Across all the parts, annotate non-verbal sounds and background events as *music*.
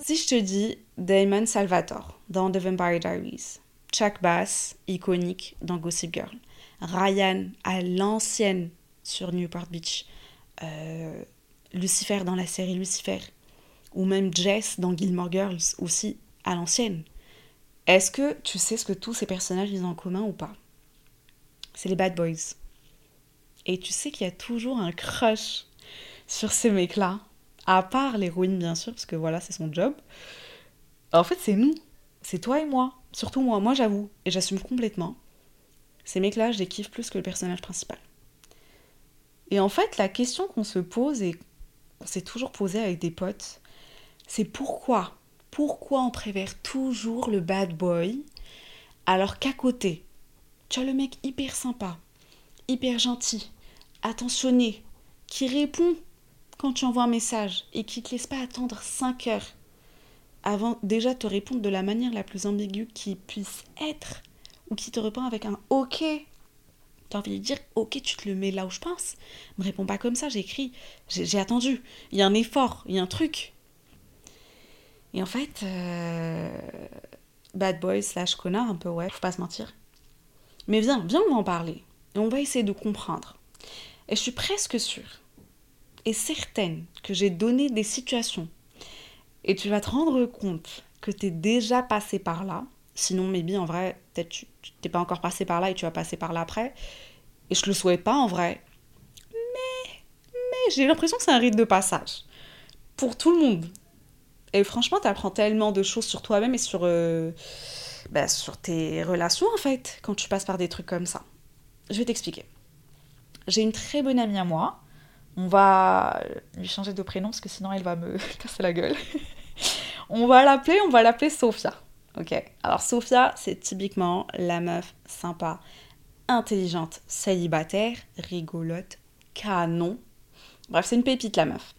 Si je te dis Damon Salvatore dans The Vampire Diaries, Chuck Bass, iconique dans Gossip Girl, Ryan à l'ancienne sur Newport Beach, euh, Lucifer dans la série Lucifer, ou même Jess dans Gilmore Girls aussi à l'ancienne. Est-ce que tu sais ce que tous ces personnages ont en commun ou pas? C'est les bad boys. Et tu sais qu'il y a toujours un crush sur ces mecs-là, à part l'héroïne bien sûr, parce que voilà, c'est son job. En fait, c'est nous, c'est toi et moi, surtout moi, moi j'avoue, et j'assume complètement. Ces mecs-là, je les kiffe plus que le personnage principal. Et en fait, la question qu'on se pose et qu'on s'est toujours posé avec des potes, c'est pourquoi? Pourquoi on préfère toujours le bad boy alors qu'à côté, tu as le mec hyper sympa, hyper gentil, attentionné, qui répond quand tu envoies un message et qui te laisse pas attendre 5 heures avant déjà te répondre de la manière la plus ambiguë qui puisse être ou qui te répond avec un OK T'as envie de dire, ok, tu te le mets là où je pense. Me réponds pas comme ça, j'écris, j'ai attendu. Il y a un effort, il y a un truc. Et en fait, euh, bad boy slash connard, un peu, ouais, faut pas se mentir. Mais viens, viens, on va en parler. Et on va essayer de comprendre. Et je suis presque sûre et certaine que j'ai donné des situations. Et tu vas te rendre compte que tu es déjà passé par là. Sinon, maybe en vrai, peut-être tu t'es pas encore passé par là et tu vas passer par là après. Et je le souhaite pas en vrai. Mais, mais j'ai l'impression que c'est un rite de passage. Pour tout le monde. Et franchement, tu apprends tellement de choses sur toi-même et sur, euh, bah, sur tes relations en fait, quand tu passes par des trucs comme ça. Je vais t'expliquer. J'ai une très bonne amie à moi. On va lui changer de prénom parce que sinon elle va me *laughs* casser la gueule. *laughs* on va l'appeler, on va l'appeler Sophia. Ok. Alors Sophia, c'est typiquement la meuf sympa, intelligente, célibataire, rigolote, canon. Bref, c'est une pépite la meuf.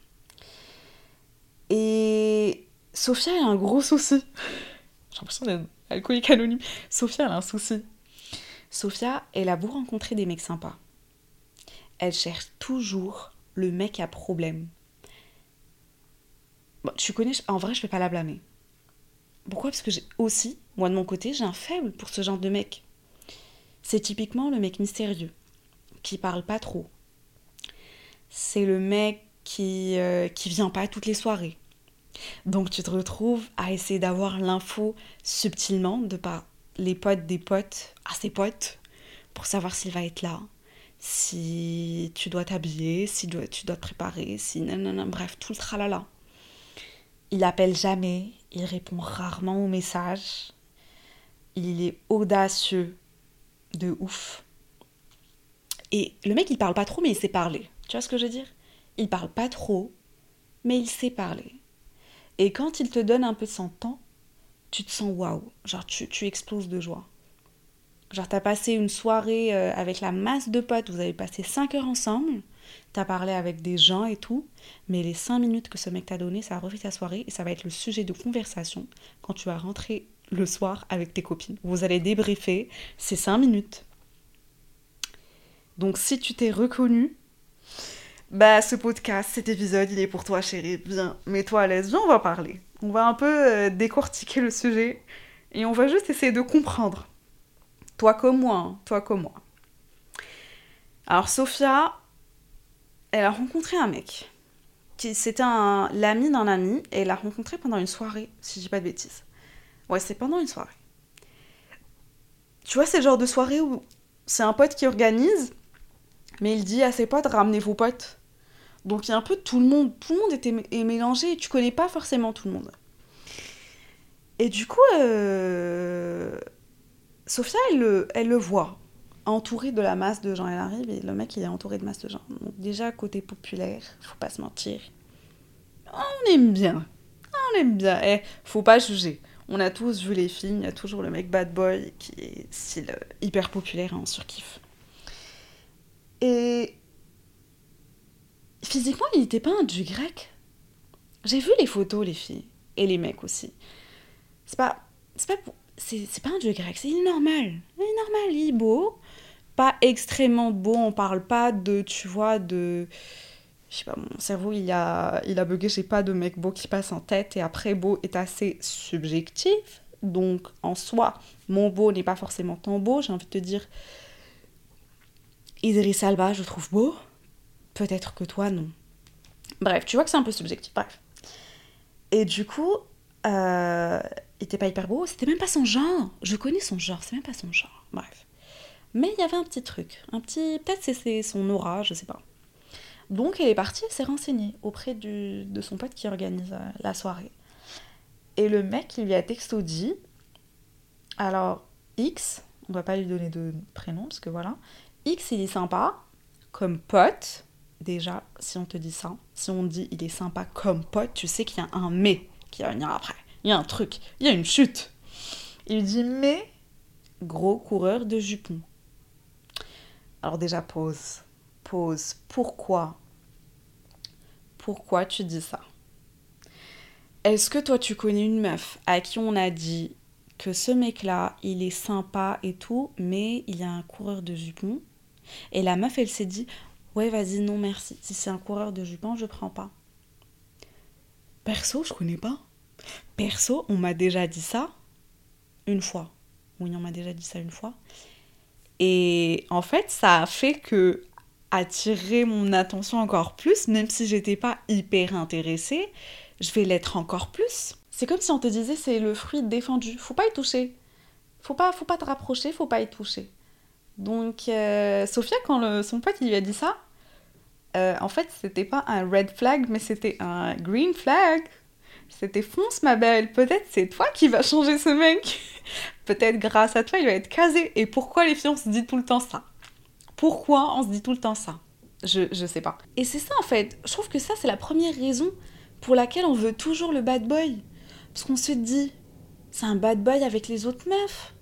Et Sophia a un gros souci. *laughs* J'ai l'impression d'être alcoolique anonyme. Sophia elle a un souci. Sophia, elle a beau rencontrer des mecs sympas. Elle cherche toujours le mec à problème. Tu connais, en vrai, je vais pas la blâmer. Pourquoi? Parce que j'ai aussi, moi de mon côté, j'ai un faible pour ce genre de mec. C'est typiquement le mec mystérieux, qui parle pas trop. C'est le mec qui, euh, qui vient pas toutes les soirées. Donc tu te retrouves à essayer d'avoir l'info subtilement de par les potes des potes à ses potes pour savoir s'il va être là, si tu dois t'habiller, si tu dois te préparer, si non, bref, tout le tralala. Il appelle jamais, il répond rarement aux messages, il est audacieux de ouf. Et le mec, il parle pas trop, mais il sait parler. Tu vois ce que je veux dire? Il parle pas trop, mais il sait parler. Et quand il te donne un peu de son temps, tu te sens waouh. Genre, tu, tu exploses de joie. Genre, t'as passé une soirée euh, avec la masse de potes, vous avez passé 5 heures ensemble, t'as parlé avec des gens et tout, mais les 5 minutes que ce mec t'a donné, ça a refait ta soirée et ça va être le sujet de conversation quand tu vas rentrer le soir avec tes copines. Vous allez débriefer ces 5 minutes. Donc, si tu t'es reconnu, bah, ce podcast, cet épisode, il est pour toi, chérie. Viens, mets-toi à l'aise, viens, on va parler. On va un peu euh, décortiquer le sujet et on va juste essayer de comprendre toi comme moi, hein. toi comme moi. Alors Sophia, elle a rencontré un mec. C'était l'ami d'un ami et elle l'a rencontré pendant une soirée, si je dis pas de bêtises. Ouais, c'est pendant une soirée. Tu vois, c'est le genre de soirée où c'est un pote qui organise, mais il dit à ses potes, ramenez vos potes. Donc il y a un peu tout le monde. Tout le monde était est mélangé et tu connais pas forcément tout le monde. Et du coup, euh, Sophia, elle le, elle le voit entourée de la masse de gens. Elle arrive et le mec, il est entouré de masse de gens. Donc déjà, côté populaire, faut pas se mentir. On aime bien. On aime bien. Eh, faut pas juger. On a tous vu les films, il y a toujours le mec bad boy qui est euh, hyper populaire, hein, surkiff. Et physiquement, il n'était pas un dieu grec. J'ai vu les photos, les filles, et les mecs aussi. C'est pas, c'est pas, c'est, pas un dieu grec, c'est normal. Il est normal, il est beau, pas extrêmement beau. On parle pas de, tu vois, de je sais pas, mon cerveau il a, il a bugué, pas de mec beau qui passe en tête et après beau est assez subjectif. Donc en soi, mon beau n'est pas forcément tant beau, j'ai envie de te dire. Idriss Alba, je trouve beau. Peut-être que toi, non. Bref, tu vois que c'est un peu subjectif. Bref. Et du coup, euh, il était pas hyper beau, c'était même pas son genre. Je connais son genre, c'est même pas son genre. Bref. Mais il y avait un petit truc, un petit. Peut-être c'est son aura, je sais pas. Donc elle est partie, elle s'est renseignée auprès de son pote qui organise euh, la soirée. Et le mec, il lui a texto dit, alors X, on va pas lui donner de prénom parce que voilà, X il est sympa comme pote, déjà si on te dit ça, si on dit il est sympa comme pote, tu sais qu'il y a un mais qui va venir après, il y a un truc, il y a une chute. Il dit mais gros coureur de jupons. Alors déjà pause pose pourquoi? Pourquoi tu dis ça? Est-ce que toi tu connais une meuf à qui on a dit que ce mec-là, il est sympa et tout, mais il y a un coureur de jupons? Et la meuf, elle s'est dit Ouais, vas-y, non, merci. Si c'est un coureur de jupons, je prends pas. Perso, je connais pas. Perso, on m'a déjà dit ça une fois. Oui, on m'a déjà dit ça une fois. Et en fait, ça a fait que attirer mon attention encore plus, même si j'étais pas hyper intéressée, je vais l'être encore plus. C'est comme si on te disait c'est le fruit défendu, faut pas y toucher. Faut pas, faut pas te rapprocher, faut pas y toucher. Donc euh, Sophia, quand son pote lui a dit ça, euh, en fait c'était pas un red flag, mais c'était un green flag. C'était fonce ma belle, peut-être c'est toi qui vas changer ce mec. *laughs* peut-être grâce à toi il va être casé. Et pourquoi les filles on se dit tout le temps ça? Pourquoi on se dit tout le temps ça? Je, je sais pas. Et c'est ça en fait. Je trouve que ça, c'est la première raison pour laquelle on veut toujours le bad boy. Parce qu'on se dit, c'est un bad boy avec les autres meufs.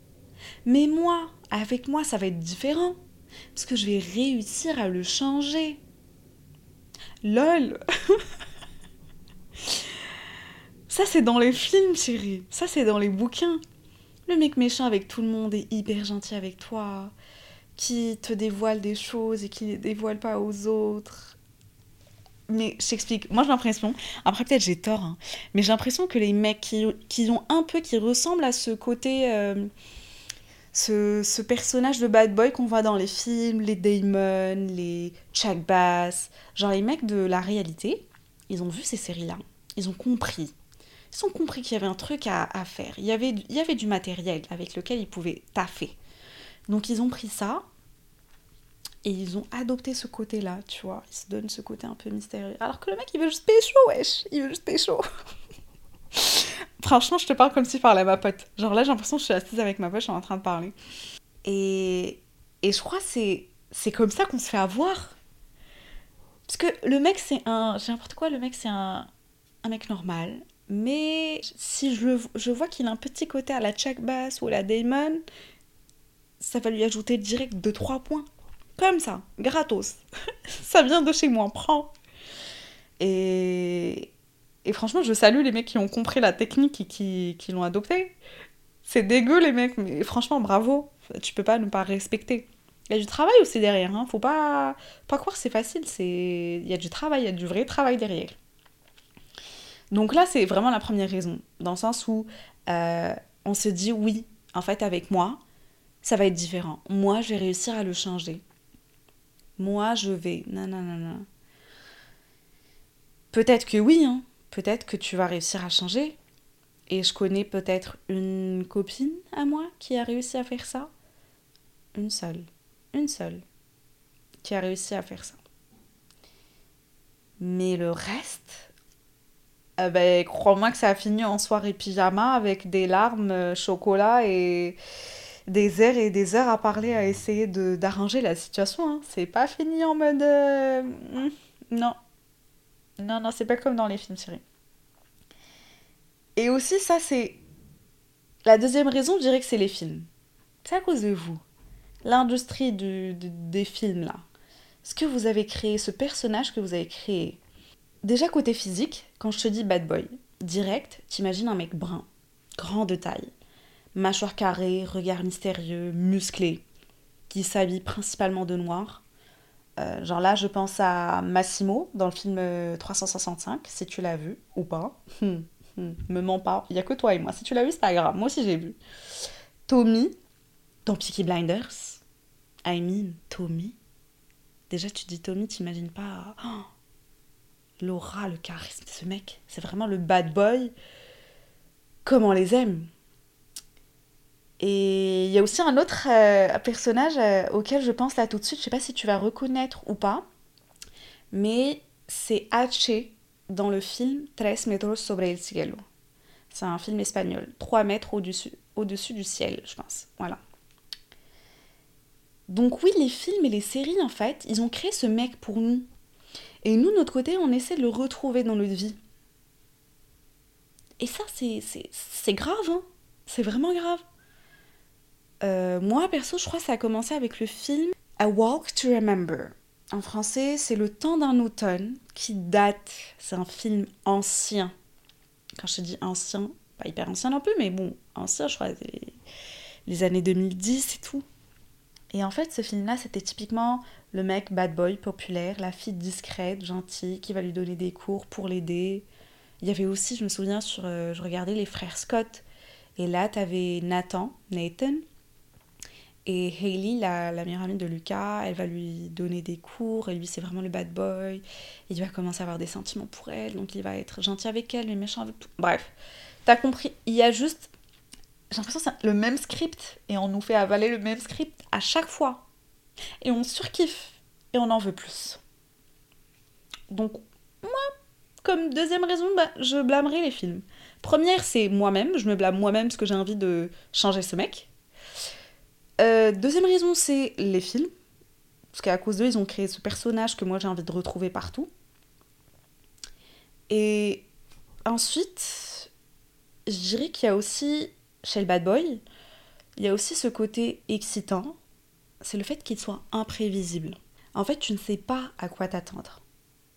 Mais moi, avec moi, ça va être différent. Parce que je vais réussir à le changer. LOL *laughs* Ça, c'est dans les films, chérie. Ça, c'est dans les bouquins. Le mec méchant avec tout le monde est hyper gentil avec toi qui te dévoile des choses et qui les dévoile pas aux autres. Mais je t'explique, moi j'ai l'impression, après peut-être j'ai tort, hein, mais j'ai l'impression que les mecs qui, qui, ont un peu, qui ressemblent à ce côté, euh, ce, ce, personnage de bad boy qu'on voit dans les films, les Damon, les Chuck Bass, genre les mecs de la réalité, ils ont vu ces séries-là, ils ont compris. Ils ont compris qu'il y avait un truc à, faire, il y, avait, du matériel avec lequel ils pouvaient taffer. Donc ils ont pris ça et ils ont adopté ce côté-là, tu vois. Ils se donnent ce côté un peu mystérieux. Alors que le mec, il veut juste pécho, wesh. Il veut juste pécho. *laughs* Franchement, je te parle comme si je parlais à ma pote. Genre là, j'ai l'impression que je suis assise avec ma pote, je suis en train de parler. Et, et je crois que c'est, c'est comme ça qu'on se fait avoir. Parce que le mec, c'est un... J'ai n'importe quoi, le mec, c'est un, un mec normal. Mais si je, je vois qu'il a un petit côté à la Chuck Bass ou à la Damon, ça va lui ajouter direct 2-3 points. Comme ça, gratos. *laughs* ça vient de chez moi, prends. Et... et franchement, je salue les mecs qui ont compris la technique et qui, qui l'ont adopté. C'est dégueu les mecs, mais franchement, bravo. Tu peux pas ne pas respecter. Il y a du travail aussi derrière, hein. Faut pas, pas croire c'est facile. Il y a du travail, il y a du vrai travail derrière. Donc là, c'est vraiment la première raison. Dans le sens où euh, on se dit oui, en fait, avec moi, ça va être différent. Moi, je vais réussir à le changer. Moi, je vais. Non, non, non, non. Peut-être que oui, hein. Peut-être que tu vas réussir à changer. Et je connais peut-être une copine à moi qui a réussi à faire ça. Une seule. Une seule. Qui a réussi à faire ça. Mais le reste, eh ben, crois-moi que ça a fini en soirée pyjama avec des larmes, euh, chocolat et, des heures et des heures à parler, à essayer d'arranger la situation. Hein. C'est pas fini en mode. Euh, hmm, non. Non, non, c'est pas comme dans les films séries. Et aussi, ça, c'est. La deuxième raison, je dirais que c'est les films. C'est à cause de vous. L'industrie des films, là. Ce que vous avez créé, ce personnage que vous avez créé. Déjà, côté physique, quand je te dis bad boy, direct, t'imagines un mec brun, grand de taille, mâchoire carrée, regard mystérieux, musclé, qui s'habille principalement de noir. Euh, genre là, je pense à Massimo dans le film 365, euh, si tu l'as vu ou pas. Hum, *laughs* hum, me mens pas, il y a que toi et moi. Si tu l'as vu, c'est pas grave, moi aussi j'ai vu. Tommy dans Peaky Blinders. I mean, Tommy. Déjà, tu dis Tommy, t'imagines pas oh, l'aura, le charisme de ce mec. C'est vraiment le bad boy. Comme on les aime. Et il y a aussi un autre euh, personnage euh, auquel je pense là tout de suite, je sais pas si tu vas reconnaître ou pas, mais c'est H dans le film Tres metros sobre el cielo. C'est un film espagnol, 3 mètres au-dessus au -dessus du ciel, je pense. Voilà. Donc oui, les films et les séries, en fait, ils ont créé ce mec pour nous. Et nous, de notre côté, on essaie de le retrouver dans notre vie. Et ça, c'est grave, hein C'est vraiment grave. Euh, moi, perso, je crois que ça a commencé avec le film A Walk to Remember. En français, c'est Le temps d'un automne, qui date. C'est un film ancien. Quand je dis ancien, pas hyper ancien non plus, mais bon, ancien, je crois, les, les années 2010 et tout. Et en fait, ce film-là, c'était typiquement le mec bad boy populaire, la fille discrète, gentille, qui va lui donner des cours pour l'aider. Il y avait aussi, je me souviens, sur, euh, je regardais les frères Scott. Et là, tu avais Nathan, Nathan, et Hailey, la, la, meilleure amie de Lucas, elle va lui donner des cours, et lui c'est vraiment le bad boy. Il va commencer à avoir des sentiments pour elle, donc il va être gentil avec elle, mais méchant avec tout. Bref, t'as compris, il y a juste... J'ai l'impression que c'est le même script, et on nous fait avaler le même script à chaque fois. Et on surkiffe, et on en veut plus. Donc, moi, comme deuxième raison, bah, je blâmerai les films. Première, c'est moi-même, je me blâme moi-même parce que j'ai envie de changer ce mec. Euh, deuxième raison, c'est les films. Parce qu'à cause d'eux, ils ont créé ce personnage que moi j'ai envie de retrouver partout. Et ensuite, je dirais qu'il y a aussi, chez le bad boy, il y a aussi ce côté excitant, c'est le fait qu'il soit imprévisible. En fait, tu ne sais pas à quoi t'attendre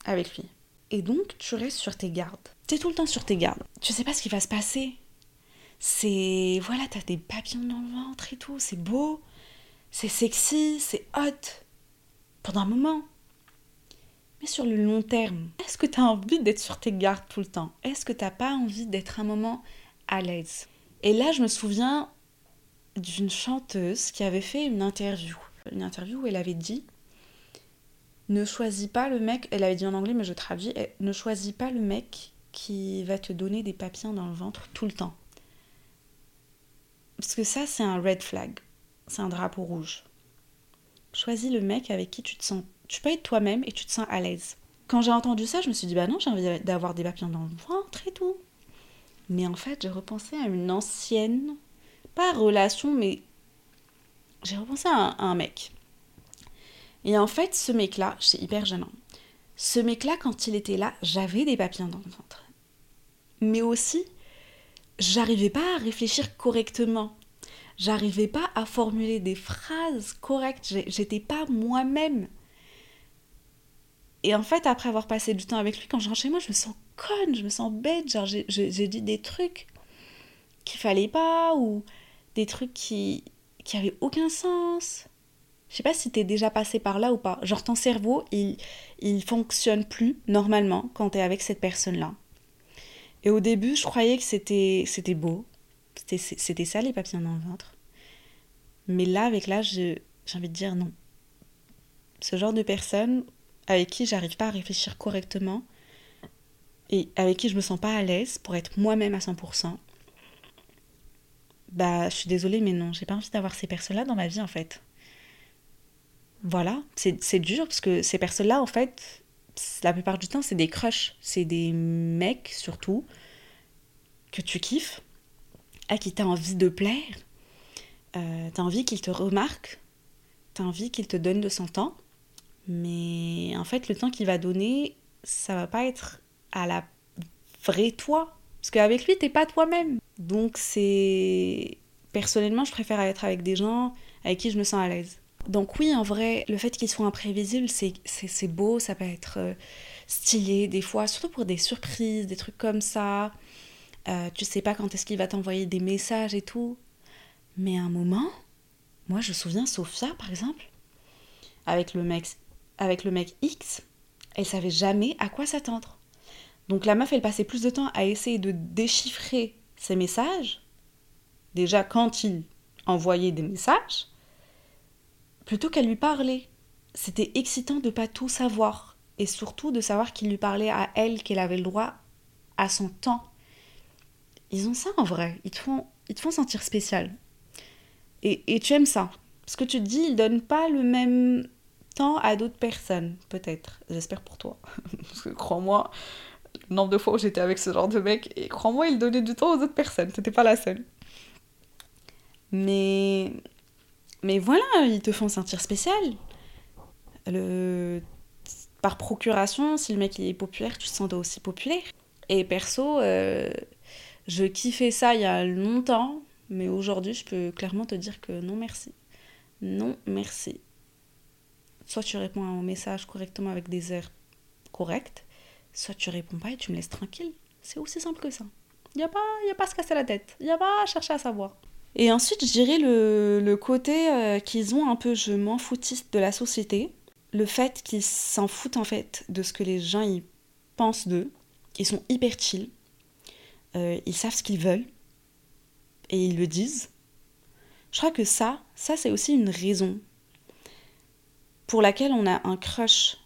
avec lui. Et donc, tu restes sur tes gardes. Tu es tout le temps sur tes gardes. Tu sais pas ce qui va se passer c'est voilà, t'as des papillons dans le ventre et tout, c'est beau, c'est sexy, c'est hot pendant un moment. Mais sur le long terme, est-ce que t'as envie d'être sur tes gardes tout le temps? Est-ce que t'as pas envie d'être un moment à l'aise? Et là, je me souviens d'une chanteuse qui avait fait une interview. Une interview où elle avait dit Ne choisis pas le mec, elle avait dit en anglais, mais je traduis, ne choisis pas le mec qui va te donner des papillons dans le ventre tout le temps. Parce que ça, c'est un red flag. C'est un drapeau rouge. Choisis le mec avec qui tu te sens. Tu peux être toi-même et tu te sens à l'aise. Quand j'ai entendu ça, je me suis dit, bah non, j'ai envie d'avoir des papillons dans le ventre et tout. Mais en fait, j'ai repensé à une ancienne, pas relation, mais j'ai repensé à un, mec. Et en fait, ce mec-là, c'est hyper gênant. Ce mec-là, quand il était là, j'avais des papillons dans le ventre. Mais aussi, j'arrivais pas à réfléchir correctement. J'arrivais pas à formuler des phrases correctes. J'étais pas moi-même. Et en fait, après avoir passé du temps avec lui, quand je rentre chez moi, je me sens conne, je me sens bête. Genre, j'ai dit des trucs qu'il fallait pas ou des trucs qui, qui avaient aucun sens. Je sais pas si t'es déjà passé par là ou pas. Genre, ton cerveau, il, il fonctionne plus normalement quand t'es avec cette personne-là. Et au début, je croyais que c'était, c'était beau. C'était, ça les papillons dans le ventre. Mais là, avec l'âge, j'ai envie de dire non. Ce genre de personne avec qui j'arrive pas à réfléchir correctement et avec qui je me sens pas à l'aise pour être moi-même à 100%, bah, je suis désolée, mais non, j'ai pas envie d'avoir ces personnes-là dans ma vie en fait. Voilà, c'est dur parce que ces personnes-là, en fait, la plupart du temps, c'est des crushs. C'est des mecs, surtout, que tu kiffes, à qui tu as envie de plaire. Euh, t'as envie qu'il te remarque, t'as envie qu'il te donne de son temps, mais en fait, le temps qu'il va donner, ça va pas être à la vraie toi. Parce qu'avec lui, t'es pas toi-même. Donc, c'est. Personnellement, je préfère être avec des gens avec qui je me sens à l'aise. Donc, oui, en vrai, le fait qu'ils soient imprévisibles, c'est beau, ça peut être euh, stylé des fois, surtout pour des surprises, des trucs comme ça. Euh, tu sais pas quand est-ce qu'il va t'envoyer des messages et tout. Mais à un moment, moi je me souviens Sophia par exemple, avec le mec, avec le mec X, elle savait jamais à quoi s'attendre. Donc la meuf, elle passait plus de temps à essayer de déchiffrer ses messages, déjà quand il envoyait des messages, plutôt qu'à lui parler. C'était excitant de pas tout savoir et surtout de savoir qu'il lui parlait à elle, qu'elle avait le droit à son temps. Ils ont ça en vrai, ils te font, ils te font sentir spécial. Et, et tu aimes ça. Parce que tu te dis, ils donnent pas le même temps à d'autres personnes, peut-être. J'espère pour toi. *laughs* Parce que crois-moi, nombre de fois où j'étais avec ce genre de mec, et crois-moi, il donnait du temps aux autres personnes. T'étais pas la seule. Mais. Mais voilà, ils te font sentir spécial. Le... Par procuration, si le mec est populaire, tu te sens aussi populaire. Et perso, euh, je kiffais ça il y a longtemps, mais aujourd'hui, je peux clairement te dire que non merci. Non merci. Soit tu réponds au message correctement avec des heures correctes, soit tu réponds pas et tu me laisses tranquille. C'est aussi simple que ça. Il n'y a, pas, y a pas à se casser la tête. Il n'y a pas à chercher à savoir. Et ensuite, je dirais le, le côté euh, qu'ils ont un peu je m'en foutiste de la société. Le fait qu'ils s'en foutent en fait de ce que les gens y pensent d'eux. Ils sont hyper chill. Euh, ils savent ce qu'ils veulent. Et ils le disent. Je crois que ça, ça c'est aussi une raison pour laquelle on a un crush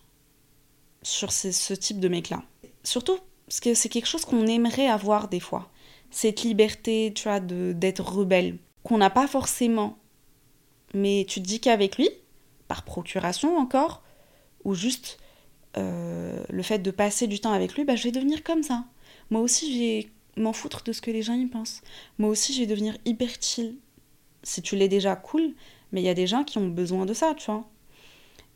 sur ce, type de mec-là. Surtout parce que c'est quelque chose qu'on aimerait avoir des fois. Cette liberté, tu vois, d'être rebelle, qu'on n'a pas forcément. Mais tu te dis qu'avec lui, par procuration encore, ou juste euh, le fait de passer du temps avec lui, bah, je vais devenir comme ça. Moi aussi, je vais m'en foutre de ce que les gens y pensent. Moi aussi, je vais devenir hyper chill. Si tu l'es déjà, cool, mais il y a des gens qui ont besoin de ça, tu vois.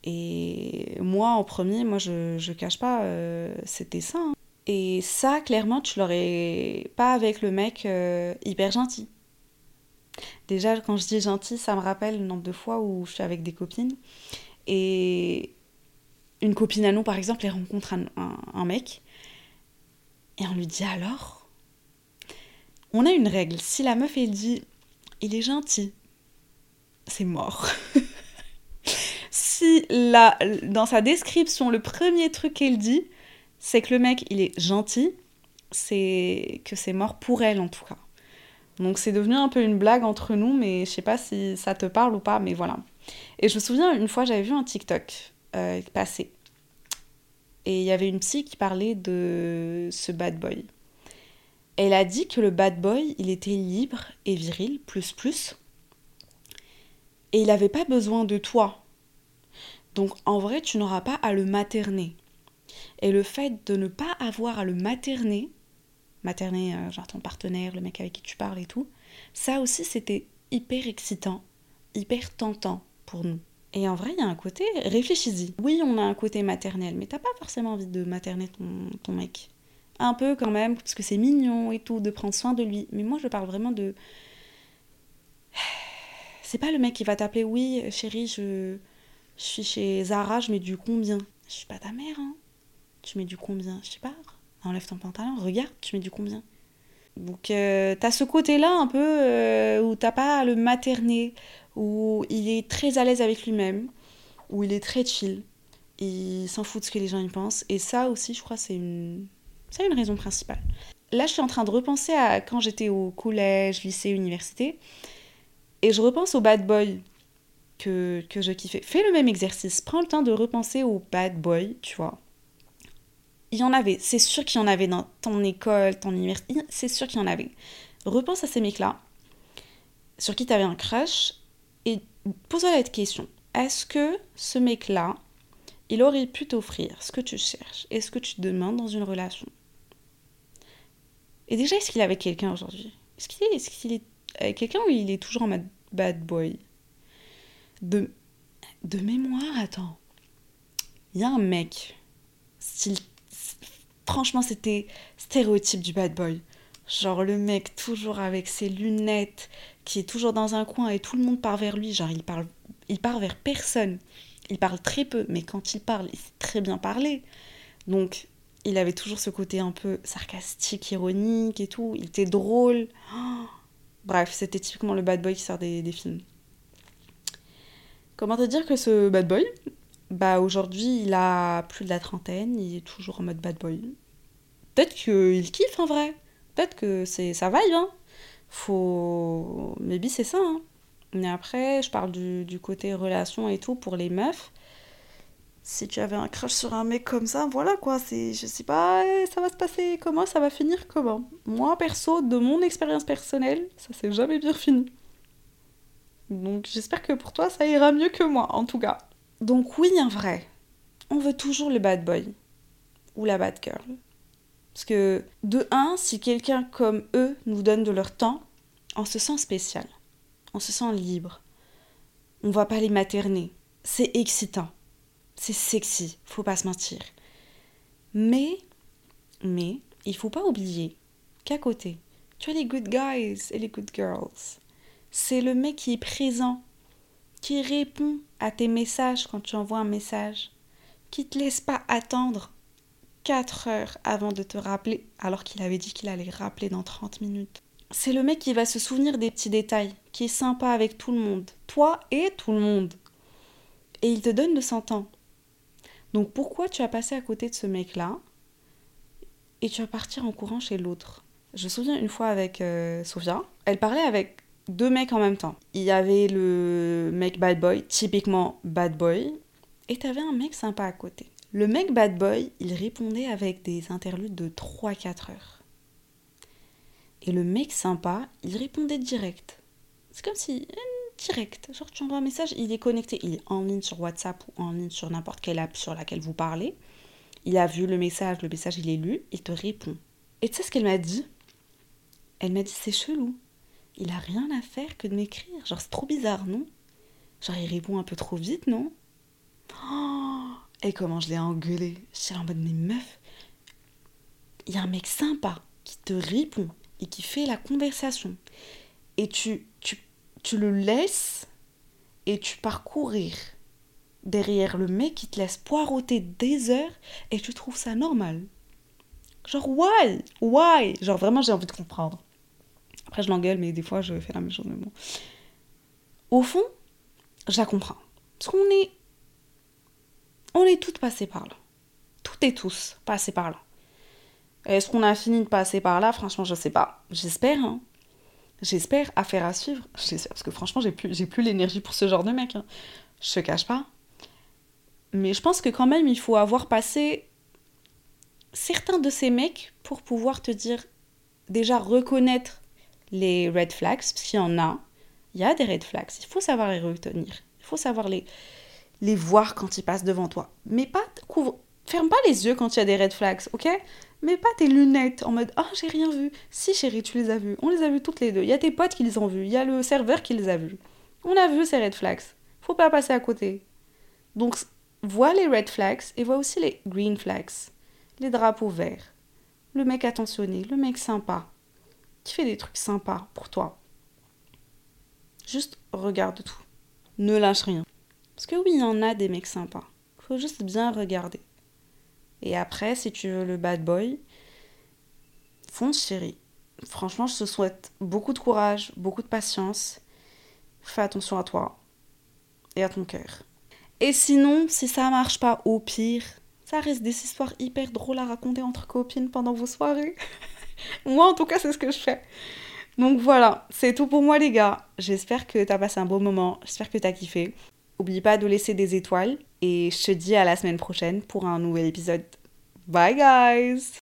Et moi, en premier, moi, je, je cache pas, euh, c'était ça. Hein. Et ça, clairement, tu l'aurais pas avec le mec euh, hyper gentil. Déjà, quand je dis gentil, ça me rappelle le nombre de fois où je suis avec des copines. Et une copine à nous, par exemple, elle rencontre un, un mec. Et on lui dit alors On a une règle. Si la meuf, elle dit Il est gentil, c'est mort. *laughs* si dans sa description, le premier truc qu'elle dit, c'est que le mec, il est gentil, c'est que c'est mort pour elle en tout cas. Donc c'est devenu un peu une blague entre nous, mais je sais pas si ça te parle ou pas, mais voilà. Et je me souviens, une fois, j'avais vu un TikTok euh, passer. Et il y avait une psy qui parlait de ce bad boy. Elle a dit que le bad boy, il était libre et viril, plus plus. Et il n'avait pas besoin de toi donc en vrai, tu n'auras pas à le materner. Et le fait de ne pas avoir à le materner, materner euh, genre ton partenaire, le mec avec qui tu parles et tout, ça aussi c'était hyper excitant, hyper tentant pour nous. Et en vrai, il y a un côté, réfléchis-y. Oui, on a un côté maternel, mais t'as pas forcément envie de materner ton, ton mec. Un peu quand même, parce que c'est mignon et tout, de prendre soin de lui. Mais moi, je parle vraiment de. *sighs* C'est pas le mec qui va t'appeler, oui, chérie, je je suis chez Zara, je mets du combien? Je suis pas ta mère, hein. Tu mets du combien? Je sais pas. Enlève ton pantalon, regarde, tu mets du combien? Donc, euh, t'as ce côté-là un peu euh, où t'as pas le materner, où il est très à l'aise avec lui-même, où il est très chill. Il s'en fout de ce que les gens y pensent. Et ça aussi, je crois, c'est une... c'est une raison principale. Là, je suis en train de repenser à quand j'étais au collège, lycée, université. Et je repense au bad boy que, que je kiffais. Fais le même exercice. Prends le temps de repenser au bad boy, tu vois. Il y en avait. C'est sûr qu'il y en avait dans ton école, ton université. C'est sûr qu'il y en avait. Repense à ces mecs-là sur qui tu avais un crush et pose-toi la question. Est-ce que ce mec-là, il aurait pu t'offrir ce que tu cherches et ce que tu demandes dans une relation? Et déjà, est-ce qu'il est avec quelqu'un aujourd'hui? Est-ce qu'il est, est, est avec quelqu'un ou il est toujours en mode bad boy? De, de mémoire, attends. Il y a un mec, style. Franchement, c'était stéréotype du bad boy. Genre le mec toujours avec ses lunettes, qui est toujours dans un coin et tout le monde part vers lui. Genre il parle, il part vers personne. Il parle très peu, mais quand il parle, il sait très bien parler. Donc il avait toujours ce côté un peu sarcastique, ironique et tout. Il était drôle. Bref, c'était typiquement le bad boy qui sort des, des films. Comment te dire que ce bad boy, bah aujourd'hui il a plus de la trentaine, il est toujours en mode bad boy. Peut-être qu'il kiffe en vrai. Peut-être que c'est ça vibe, hein. Faut. Maybe c'est ça, hein. Mais après, je parle du, du, côté relation et tout pour les meufs. Si tu avais un crush sur un mec comme ça, voilà quoi, c'est. Je sais pas, ça va se passer comment, ça va finir comment. Moi, perso, de mon expérience personnelle, ça s'est jamais bien fini. Donc j'espère que pour toi, ça ira mieux que moi, en tout cas. Donc oui, en vrai, on veut toujours le bad boy ou la bad girl. Parce que, de un, si quelqu'un comme eux nous donne de leur temps, on se sent spécial, on se sent libre. On va pas les materner. C'est excitant. C'est sexy, faut pas se mentir. Mais, mais, il faut pas oublier qu'à côté, tu as les good guys et les good girls. C'est le mec qui est présent, qui répond à tes messages quand tu envoies un message, qui te laisse pas attendre 4 heures avant de te rappeler, alors qu'il avait dit qu'il allait rappeler dans 30 minutes. C'est le mec qui va se souvenir des petits détails, qui est sympa avec tout le monde, toi et tout le monde. Et il te donne de son temps. Donc pourquoi tu as passé à côté de ce mec-là et tu vas partir en courant chez l'autre? Je me souviens une fois avec euh, Sophia, elle parlait avec deux mecs en même temps. Il y avait le mec bad boy, typiquement bad boy, et t'avais un mec sympa à côté. Le mec bad boy, il répondait avec des interludes de 3-4 heures. Et le mec sympa, il répondait direct. C'est comme si. Direct. Genre, tu envoies un message, il est connecté. Il est en ligne sur WhatsApp ou en ligne sur n'importe quelle app sur laquelle vous parlez. Il a vu le message, le message, il est lu, il te répond. Et tu sais ce qu'elle m'a dit? Elle m'a dit c'est chelou. Il a rien à faire que de m'écrire. Genre, c'est trop bizarre, non? Genre, il répond un peu trop vite, non? Oh et comment je l'ai engueulé? J'étais en mode, mais meuf, il y a un mec sympa qui te répond et qui fait la conversation. Et tu, tu, tu le laisses et tu pars courir derrière le mec qui te laisse poireauter des heures et tu trouves ça normal. Genre, why? Why? Genre, vraiment, j'ai envie de comprendre. Après, je l'engueule, mais des fois, je fais la même chose. Mais bon. Au fond, je la comprends. Parce qu'on est on est toutes passées par là. Toutes et tous passés par là. Est-ce qu'on a fini de passer par là? Franchement, je sais pas. J'espère. Hein. J'espère. Affaire à suivre. Parce que franchement, j'ai plus, plus l'énergie pour ce genre de mec. Hein. Je te cache pas. Mais je pense que quand même, il faut avoir passé certains de ces mecs pour pouvoir te dire, déjà reconnaître les red flags, parce qu'il y en a. Il y a des red flags. Il faut savoir les retenir. Il faut savoir les, les voir quand ils passent devant toi. Mais pas couvre, ferme pas les yeux quand il y a des red flags, ok? Mais pas tes lunettes en mode oh j'ai rien vu. Si chérie, tu les as vus. On les a vus toutes les deux. Il y a tes potes qui les ont vus. Il y a le serveur qui les a vus. On a vu ces red flags. Faut pas passer à côté. Donc vois les red flags et vois aussi les green flags. Les drapeaux verts. Le mec attentionné, le mec sympa. Qui fait des trucs sympas pour toi. Juste regarde tout. Ne lâche rien. Parce que oui, il y en a des mecs sympas. Faut juste bien regarder. Et après, si tu veux le bad boy, fonce chérie. Franchement, je te souhaite beaucoup de courage, beaucoup de patience. Fais attention à toi et à ton cœur. Et sinon, si ça marche pas, au pire, ça reste des histoires hyper drôles à raconter entre copines pendant vos soirées. *laughs* *laughs* moi, en tout cas, c'est ce que je fais. Donc voilà, c'est tout pour moi les gars. J'espère que t'as passé un beau moment, j'espère que t'as kiffé. Oublie pas de laisser des étoiles et je te dis à la semaine prochaine pour un nouvel épisode. Bye guys!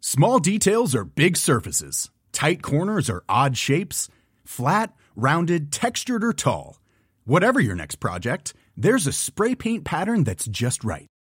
Small details are big surfaces. Tight corners are odd shapes. Flat, rounded, textured or tall. Whatever your next project, there's a spray paint pattern that's just right.